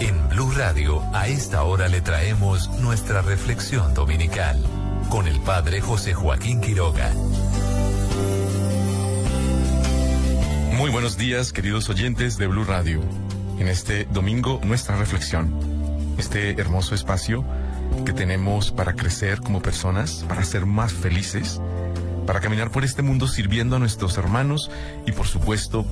en Blue Radio a esta hora le traemos nuestra reflexión dominical con el Padre José Joaquín Quiroga. Muy buenos días, queridos oyentes de Blue Radio. En este domingo, nuestra reflexión, este hermoso espacio que tenemos para crecer como personas, para ser más felices, para caminar por este mundo sirviendo a nuestros hermanos y por supuesto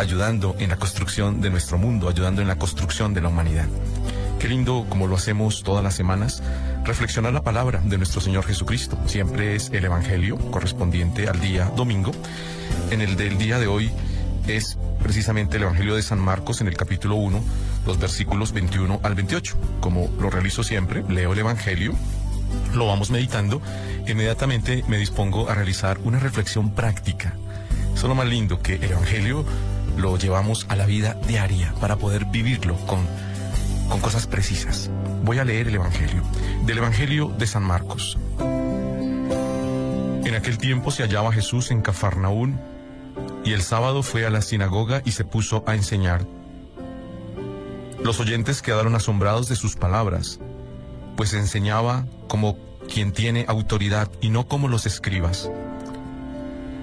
ayudando en la construcción de nuestro mundo, ayudando en la construcción de la humanidad. Qué lindo, como lo hacemos todas las semanas, reflexionar la palabra de nuestro Señor Jesucristo. Siempre es el Evangelio correspondiente al día domingo. En el del día de hoy es precisamente el Evangelio de San Marcos en el capítulo 1, los versículos 21 al 28. Como lo realizo siempre, leo el Evangelio, lo vamos meditando, inmediatamente me dispongo a realizar una reflexión práctica. Eso es lo más lindo, que el Evangelio lo llevamos a la vida diaria para poder vivirlo con, con cosas precisas. Voy a leer el Evangelio, del Evangelio de San Marcos. En aquel tiempo se hallaba Jesús en Cafarnaún y el sábado fue a la sinagoga y se puso a enseñar. Los oyentes quedaron asombrados de sus palabras, pues enseñaba como quien tiene autoridad y no como los escribas.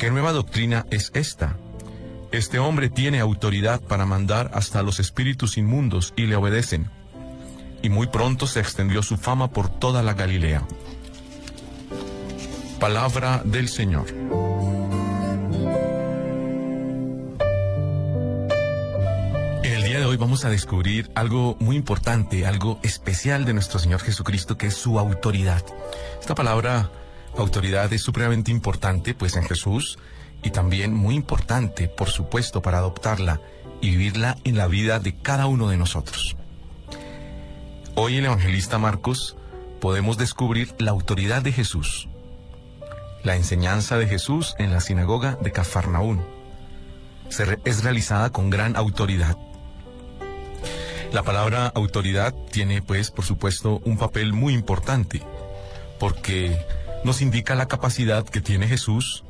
¿Qué nueva doctrina es esta? Este hombre tiene autoridad para mandar hasta los espíritus inmundos y le obedecen. Y muy pronto se extendió su fama por toda la Galilea. Palabra del Señor. El día de hoy vamos a descubrir algo muy importante, algo especial de nuestro Señor Jesucristo, que es su autoridad. Esta palabra autoridad es supremamente importante, pues en Jesús, y también muy importante, por supuesto, para adoptarla y vivirla en la vida de cada uno de nosotros. Hoy el evangelista Marcos podemos descubrir la autoridad de Jesús, la enseñanza de Jesús en la sinagoga de Cafarnaún. Es realizada con gran autoridad. La palabra autoridad tiene, pues, por supuesto, un papel muy importante, porque nos indica la capacidad que tiene Jesús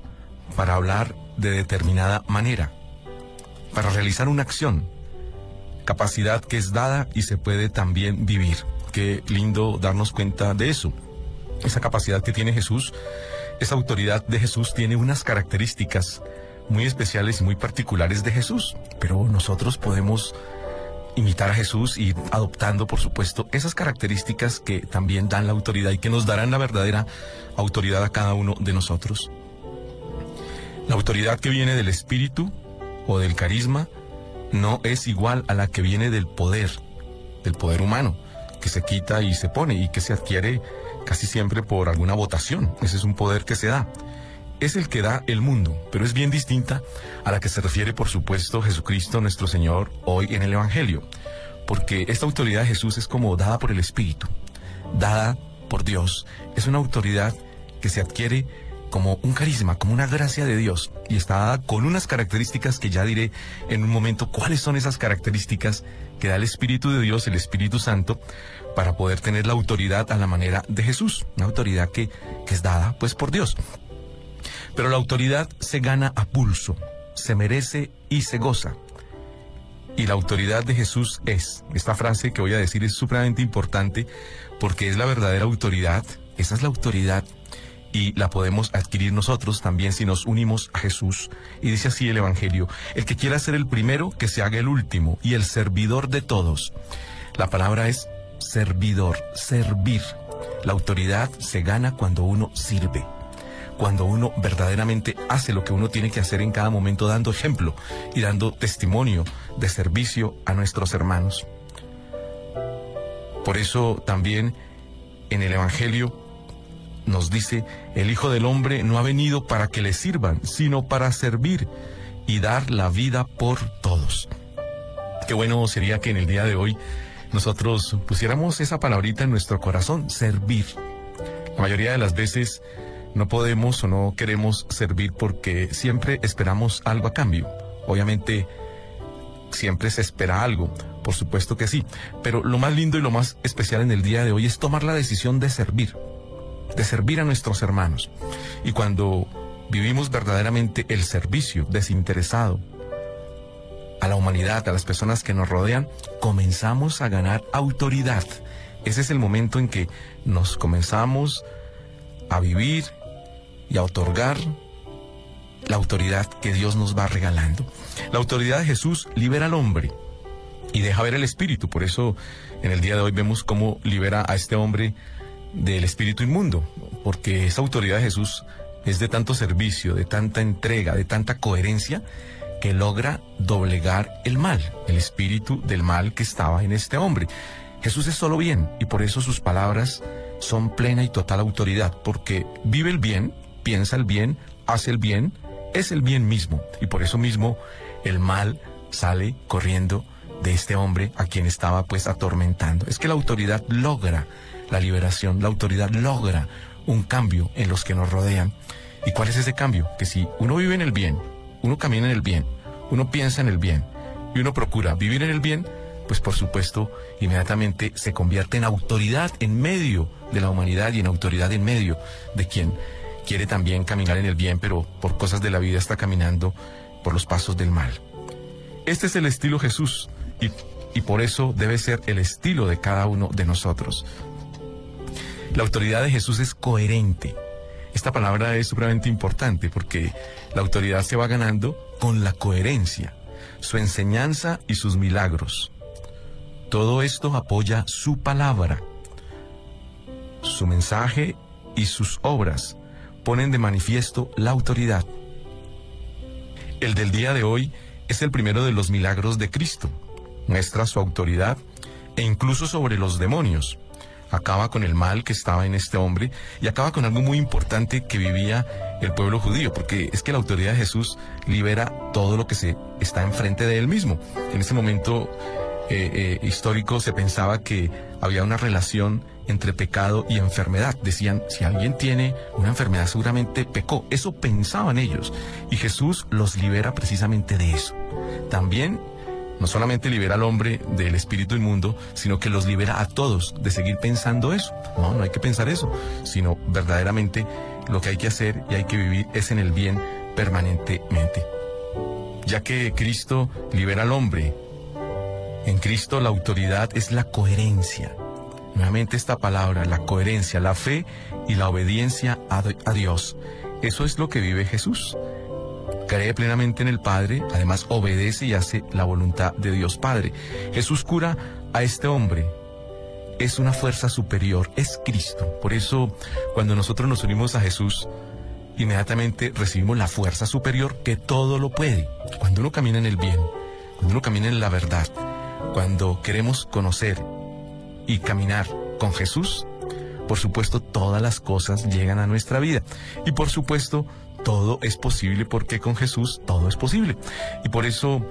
para hablar de determinada manera, para realizar una acción, capacidad que es dada y se puede también vivir. Qué lindo darnos cuenta de eso. Esa capacidad que tiene Jesús, esa autoridad de Jesús tiene unas características muy especiales y muy particulares de Jesús, pero nosotros podemos imitar a Jesús y adoptando, por supuesto, esas características que también dan la autoridad y que nos darán la verdadera autoridad a cada uno de nosotros. La autoridad que viene del espíritu o del carisma no es igual a la que viene del poder, del poder humano, que se quita y se pone y que se adquiere casi siempre por alguna votación. Ese es un poder que se da es el que da el mundo, pero es bien distinta a la que se refiere, por supuesto, Jesucristo nuestro Señor hoy en el Evangelio, porque esta autoridad de Jesús es como dada por el Espíritu, dada por Dios. Es una autoridad que se adquiere como un carisma, como una gracia de Dios, y está dada con unas características que ya diré en un momento cuáles son esas características que da el Espíritu de Dios, el Espíritu Santo, para poder tener la autoridad a la manera de Jesús, una autoridad que, que es dada pues por Dios. Pero la autoridad se gana a pulso, se merece y se goza. Y la autoridad de Jesús es, esta frase que voy a decir es supremamente importante porque es la verdadera autoridad, esa es la autoridad y la podemos adquirir nosotros también si nos unimos a Jesús. Y dice así el Evangelio, el que quiera ser el primero, que se haga el último y el servidor de todos. La palabra es servidor, servir. La autoridad se gana cuando uno sirve cuando uno verdaderamente hace lo que uno tiene que hacer en cada momento, dando ejemplo y dando testimonio de servicio a nuestros hermanos. Por eso también en el Evangelio nos dice, el Hijo del Hombre no ha venido para que le sirvan, sino para servir y dar la vida por todos. Qué bueno sería que en el día de hoy nosotros pusiéramos esa palabrita en nuestro corazón, servir. La mayoría de las veces no podemos o no queremos servir porque siempre esperamos algo a cambio. Obviamente, siempre se espera algo, por supuesto que sí, pero lo más lindo y lo más especial en el día de hoy es tomar la decisión de servir, de servir a nuestros hermanos. Y cuando vivimos verdaderamente el servicio desinteresado a la humanidad, a las personas que nos rodean, comenzamos a ganar autoridad. Ese es el momento en que nos comenzamos a vivir y a otorgar la autoridad que Dios nos va regalando. La autoridad de Jesús libera al hombre y deja ver el espíritu. Por eso en el día de hoy vemos cómo libera a este hombre del espíritu inmundo, porque esa autoridad de Jesús es de tanto servicio, de tanta entrega, de tanta coherencia, que logra doblegar el mal, el espíritu del mal que estaba en este hombre. Jesús es solo bien y por eso sus palabras son plena y total autoridad, porque vive el bien, piensa el bien, hace el bien, es el bien mismo y por eso mismo el mal sale corriendo de este hombre a quien estaba pues atormentando. Es que la autoridad logra la liberación, la autoridad logra un cambio en los que nos rodean. ¿Y cuál es ese cambio? Que si uno vive en el bien, uno camina en el bien, uno piensa en el bien y uno procura vivir en el bien, pues por supuesto inmediatamente se convierte en autoridad en medio de la humanidad y en autoridad en medio de quien quiere también caminar en el bien, pero por cosas de la vida está caminando por los pasos del mal. Este es el estilo Jesús y, y por eso debe ser el estilo de cada uno de nosotros. La autoridad de Jesús es coherente. Esta palabra es supremamente importante porque la autoridad se va ganando con la coherencia, su enseñanza y sus milagros. Todo esto apoya su palabra. Su mensaje y sus obras ponen de manifiesto la autoridad. El del día de hoy es el primero de los milagros de Cristo. Muestra su autoridad e incluso sobre los demonios acaba con el mal que estaba en este hombre y acaba con algo muy importante que vivía el pueblo judío, porque es que la autoridad de Jesús libera todo lo que se está enfrente de él mismo. En ese momento eh, eh, histórico se pensaba que había una relación entre pecado y enfermedad. Decían, si alguien tiene una enfermedad seguramente pecó. Eso pensaban ellos. Y Jesús los libera precisamente de eso. También no solamente libera al hombre del espíritu inmundo, sino que los libera a todos de seguir pensando eso. No, no hay que pensar eso, sino verdaderamente lo que hay que hacer y hay que vivir es en el bien permanentemente. Ya que Cristo libera al hombre, en Cristo la autoridad es la coherencia. Nuevamente esta palabra, la coherencia, la fe y la obediencia a, Dios. Eso es lo que vive Jesús cree plenamente en el Padre, además obedece y hace la voluntad de Dios Padre. Jesús cura a este hombre. Es una fuerza superior, es Cristo. Por eso, cuando nosotros nos unimos a Jesús, inmediatamente recibimos la fuerza superior que todo lo puede. Cuando uno camina en el bien, cuando uno camina en la verdad, cuando queremos conocer y caminar con Jesús, por supuesto todas las cosas llegan a nuestra vida. Y por supuesto todo es posible porque con Jesús todo es posible. Y por eso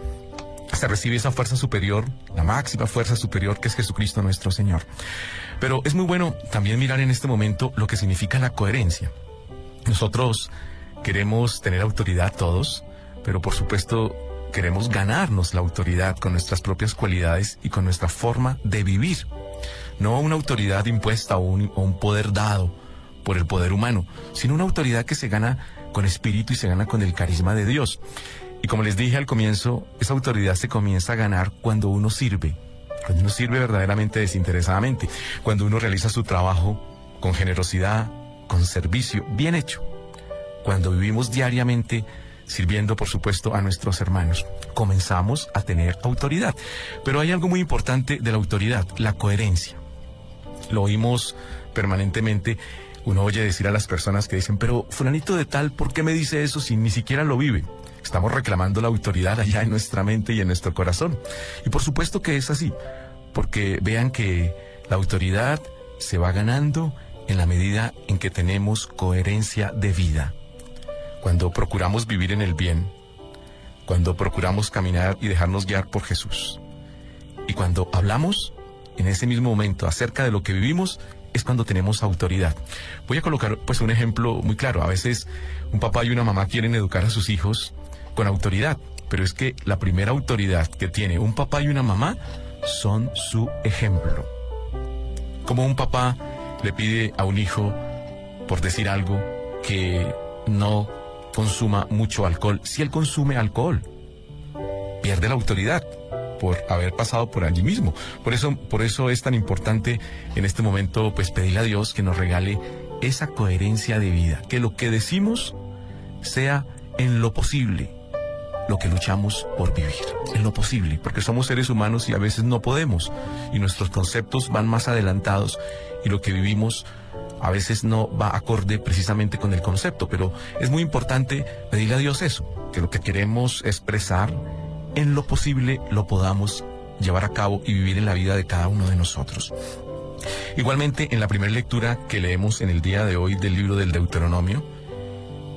se recibe esa fuerza superior, la máxima fuerza superior que es Jesucristo nuestro Señor. Pero es muy bueno también mirar en este momento lo que significa la coherencia. Nosotros queremos tener autoridad todos, pero por supuesto queremos ganarnos la autoridad con nuestras propias cualidades y con nuestra forma de vivir. No una autoridad impuesta o un, poder dado por el poder humano, sino una autoridad que se gana con espíritu y se gana con el carisma de Dios. Y como les dije al comienzo, esa autoridad se comienza a ganar cuando uno sirve, cuando uno sirve verdaderamente desinteresadamente, cuando uno realiza su trabajo con generosidad, con servicio, bien hecho, cuando vivimos diariamente sirviendo, por supuesto, a nuestros hermanos. Comenzamos a tener autoridad. Pero hay algo muy importante de la autoridad, la coherencia. Lo oímos permanentemente uno oye decir a las personas que dicen, pero fulanito de tal, ¿por qué me dice eso si ni siquiera lo vive? Estamos reclamando la autoridad allá en nuestra mente y en nuestro corazón. Y por supuesto que es así, porque vean que la autoridad se va ganando en la medida en que tenemos coherencia de vida. Cuando procuramos vivir en el bien, cuando procuramos caminar y dejarnos guiar por Jesús. Y cuando hablamos, en ese mismo momento acerca de lo que vivimos, es cuando tenemos autoridad. Voy a colocar pues un ejemplo muy claro. A veces un papá y una mamá quieren educar a sus hijos con autoridad, pero es que la primera autoridad que tiene un papá y una mamá son su ejemplo. Como un papá le pide a un hijo, por decir algo, que no consuma mucho alcohol, si él consume alcohol, pierde la autoridad por haber pasado por allí mismo. Por eso, por eso es tan importante en este momento, pues pedirle a Dios que nos regale esa coherencia de vida, que lo que decimos sea en lo posible lo que luchamos por vivir, en lo posible, porque somos seres humanos y a veces no podemos, y nuestros conceptos van más adelantados y lo que vivimos a veces no va acorde precisamente con el concepto, pero es muy importante pedirle a Dios eso, que lo que queremos expresar en lo posible lo podamos llevar a cabo y vivir en la vida de cada uno de nosotros. Igualmente, en la primera lectura que leemos en el día de hoy del libro del Deuteronomio,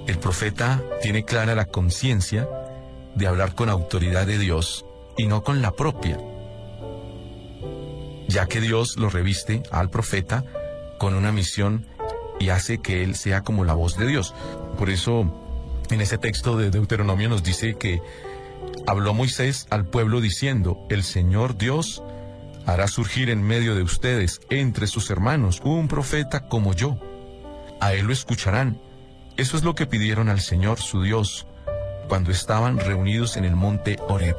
el profeta tiene clara la conciencia de hablar con autoridad de Dios y no con la propia, ya que Dios lo reviste al profeta con una misión y hace que él sea como la voz de Dios. Por eso, en ese texto de Deuteronomio nos dice que habló Moisés al pueblo diciendo, el Señor Dios hará surgir en medio de ustedes, entre sus hermanos, un profeta como yo. A él lo escucharán. Eso es lo que pidieron al Señor su Dios cuando estaban reunidos en el monte Horeb.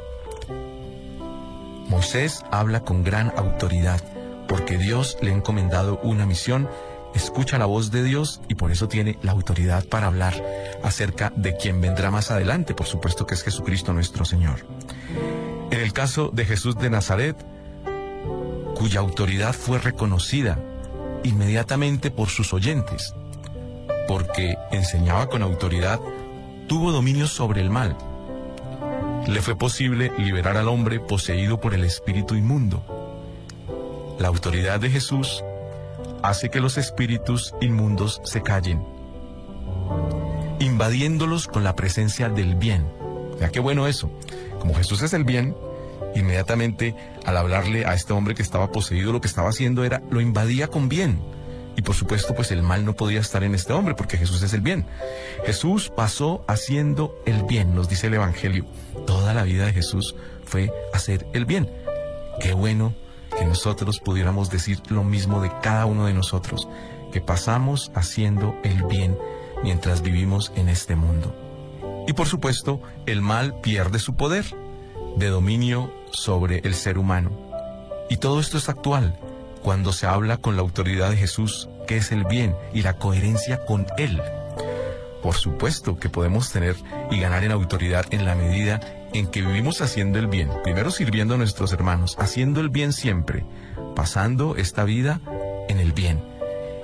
Moisés habla con gran autoridad porque Dios le ha encomendado una misión escucha la voz de Dios y por eso tiene la autoridad para hablar acerca de quien vendrá más adelante, por supuesto que es Jesucristo nuestro Señor. En el caso de Jesús de Nazaret, cuya autoridad fue reconocida inmediatamente por sus oyentes, porque enseñaba con autoridad, tuvo dominio sobre el mal. Le fue posible liberar al hombre poseído por el espíritu inmundo. La autoridad de Jesús hace que los espíritus inmundos se callen, invadiéndolos con la presencia del bien. Ya qué bueno eso. Como Jesús es el bien, inmediatamente al hablarle a este hombre que estaba poseído, lo que estaba haciendo era lo invadía con bien. Y por supuesto, pues el mal no podía estar en este hombre porque Jesús es el bien. Jesús pasó haciendo el bien, nos dice el Evangelio. Toda la vida de Jesús fue hacer el bien. Qué bueno que nosotros pudiéramos decir lo mismo de cada uno de nosotros, que pasamos haciendo el bien mientras vivimos en este mundo. Y por supuesto, el mal pierde su poder de dominio sobre el ser humano. Y todo esto es actual cuando se habla con la autoridad de Jesús, que es el bien, y la coherencia con Él. Por supuesto que podemos tener y ganar en autoridad en la medida en que vivimos haciendo el bien, primero sirviendo a nuestros hermanos, haciendo el bien siempre, pasando esta vida en el bien.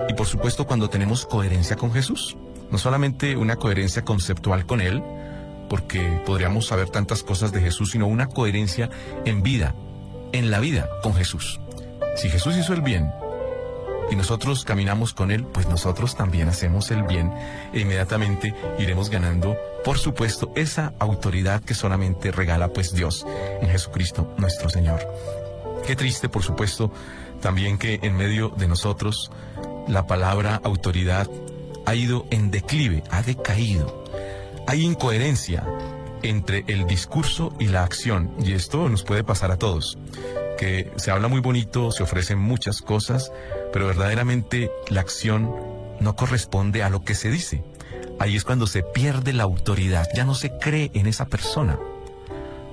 Y por supuesto cuando tenemos coherencia con Jesús, no solamente una coherencia conceptual con Él, porque podríamos saber tantas cosas de Jesús, sino una coherencia en vida, en la vida con Jesús. Si Jesús hizo el bien y nosotros caminamos con Él, pues nosotros también hacemos el bien e inmediatamente iremos ganando por supuesto, esa autoridad que solamente regala pues Dios en Jesucristo nuestro Señor. Qué triste, por supuesto, también que en medio de nosotros la palabra autoridad ha ido en declive, ha decaído. Hay incoherencia entre el discurso y la acción, y esto nos puede pasar a todos, que se habla muy bonito, se ofrecen muchas cosas, pero verdaderamente la acción no corresponde a lo que se dice ahí es cuando se pierde la autoridad, ya no se cree en esa persona,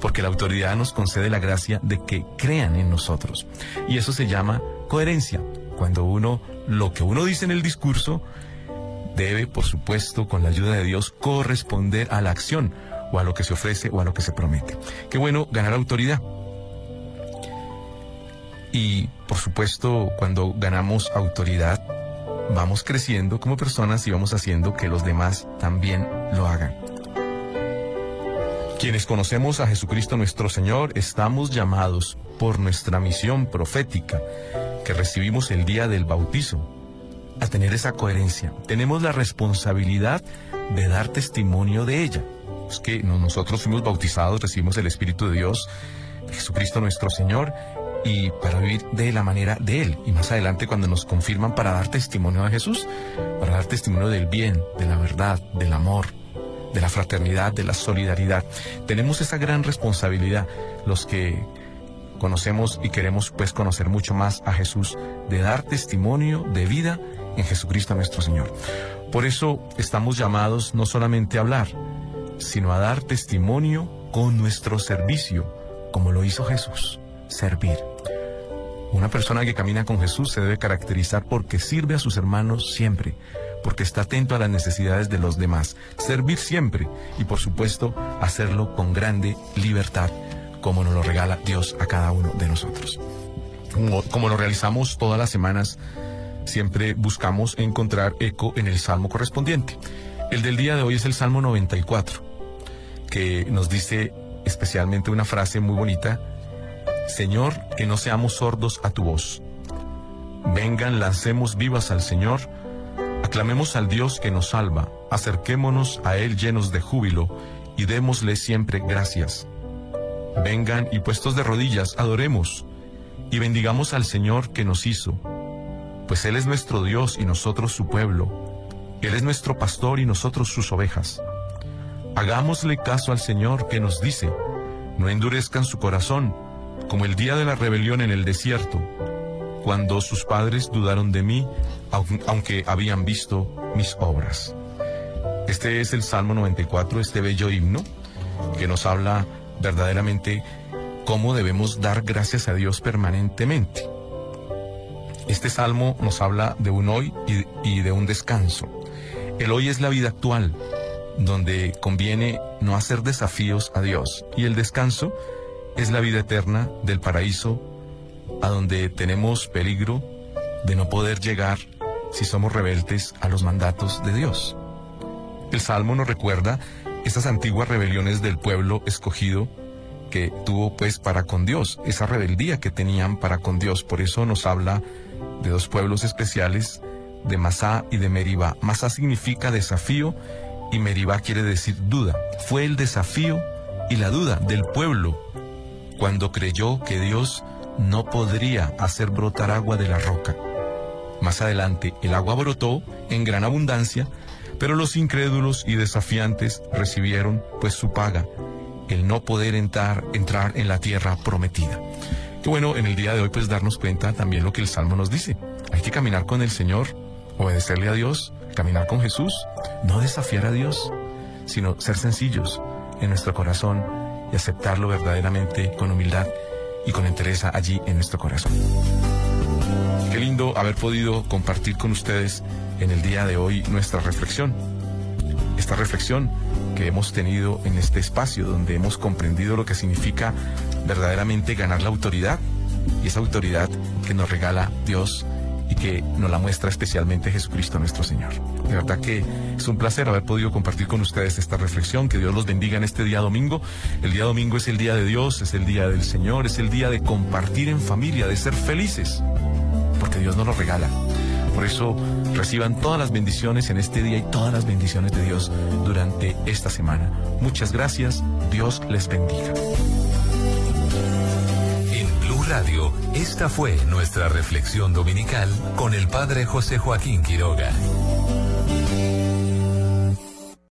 porque la autoridad nos concede la gracia de que crean en nosotros. Y eso se llama coherencia, cuando uno, lo que uno dice en el discurso, debe, por supuesto, con la ayuda de Dios, corresponder a la acción, o a lo que se ofrece, o a lo que se promete. Qué bueno ganar autoridad. Y, por supuesto, cuando ganamos autoridad, vamos creciendo como personas y vamos haciendo que los demás también lo hagan. Quienes conocemos a Jesucristo nuestro Señor estamos llamados por nuestra misión profética que recibimos el día del bautizo a tener esa coherencia. Tenemos la responsabilidad de dar testimonio de ella. Es que nosotros fuimos bautizados, recibimos el Espíritu de Dios, Jesucristo nuestro Señor, y para vivir de la manera de Él. Y más adelante cuando nos confirman para dar testimonio de Jesús, para dar testimonio del bien, de la verdad, del amor, de la fraternidad, de la solidaridad. Tenemos esa gran responsabilidad, los que conocemos y queremos pues conocer mucho más a Jesús, de dar testimonio de vida en Jesucristo nuestro Señor. Por eso estamos llamados no solamente a hablar, sino a dar testimonio con nuestro servicio, como lo hizo Jesús, servir. Una persona que camina con Jesús se debe caracterizar porque sirve a sus hermanos siempre, porque está atento a las necesidades de los demás, servir siempre y por supuesto hacerlo con grande libertad, como nos lo regala Dios a cada uno de nosotros. Como, lo realizamos todas las semanas, siempre buscamos encontrar eco en el salmo correspondiente. El del día de hoy es el Salmo 94, que nos dice especialmente una frase muy bonita, Señor, que no seamos sordos a tu voz. Vengan, lancemos vivas al Señor, aclamemos al Dios que nos salva, acerquémonos a Él llenos de júbilo y démosle siempre gracias. Vengan y puestos de rodillas, adoremos y bendigamos al Señor que nos hizo, pues Él es nuestro Dios y nosotros su pueblo. Él es nuestro pastor y nosotros sus ovejas. Hagámosle caso al Señor que nos dice, no endurezcan su corazón, como el día de la rebelión en el desierto, cuando sus padres dudaron de mí, aunque habían visto mis obras. Este es el Salmo 94, este bello himno, que nos habla verdaderamente cómo debemos dar gracias a Dios permanentemente. Este salmo nos habla de un hoy y, de un descanso. El hoy es la vida actual, donde conviene no hacer desafíos a Dios, y el descanso es la vida eterna del paraíso a donde tenemos peligro de no poder llegar si somos rebeldes a los mandatos de Dios. El Salmo nos recuerda esas antiguas rebeliones del pueblo escogido que tuvo pues para con Dios, esa rebeldía que tenían para con Dios. Por eso nos habla de dos pueblos especiales, de Masá y de Meribá. Masá significa desafío y Meribá quiere decir duda. Fue el desafío y la duda del pueblo cuando creyó que Dios no podría hacer brotar agua de la roca. Más adelante, el agua brotó en gran abundancia, pero los incrédulos y desafiantes recibieron pues su paga, el no poder entrar, entrar en la tierra prometida. Qué bueno en el día de hoy pues darnos cuenta también lo que el Salmo nos dice. Hay que caminar con el Señor, obedecerle a Dios, caminar con Jesús, no desafiar a Dios, sino ser sencillos en nuestro corazón y aceptarlo verdaderamente con humildad y con entereza allí en nuestro corazón. Qué lindo haber podido compartir con ustedes en el día de hoy nuestra reflexión. Esta reflexión que hemos tenido en este espacio donde hemos comprendido lo que significa verdaderamente ganar la autoridad y esa autoridad que nos regala Dios que nos la muestra especialmente Jesucristo nuestro Señor. De verdad que es un placer haber podido compartir con ustedes esta reflexión. Que Dios los bendiga en este día domingo. El día domingo es el día de Dios, es el día del Señor, es el día de compartir en familia, de ser felices, porque Dios nos lo regala. Por eso reciban todas las bendiciones en este día y todas las bendiciones de Dios durante esta semana. Muchas gracias. Dios les bendiga. Radio, esta fue nuestra reflexión dominical con el Padre José Joaquín Quiroga.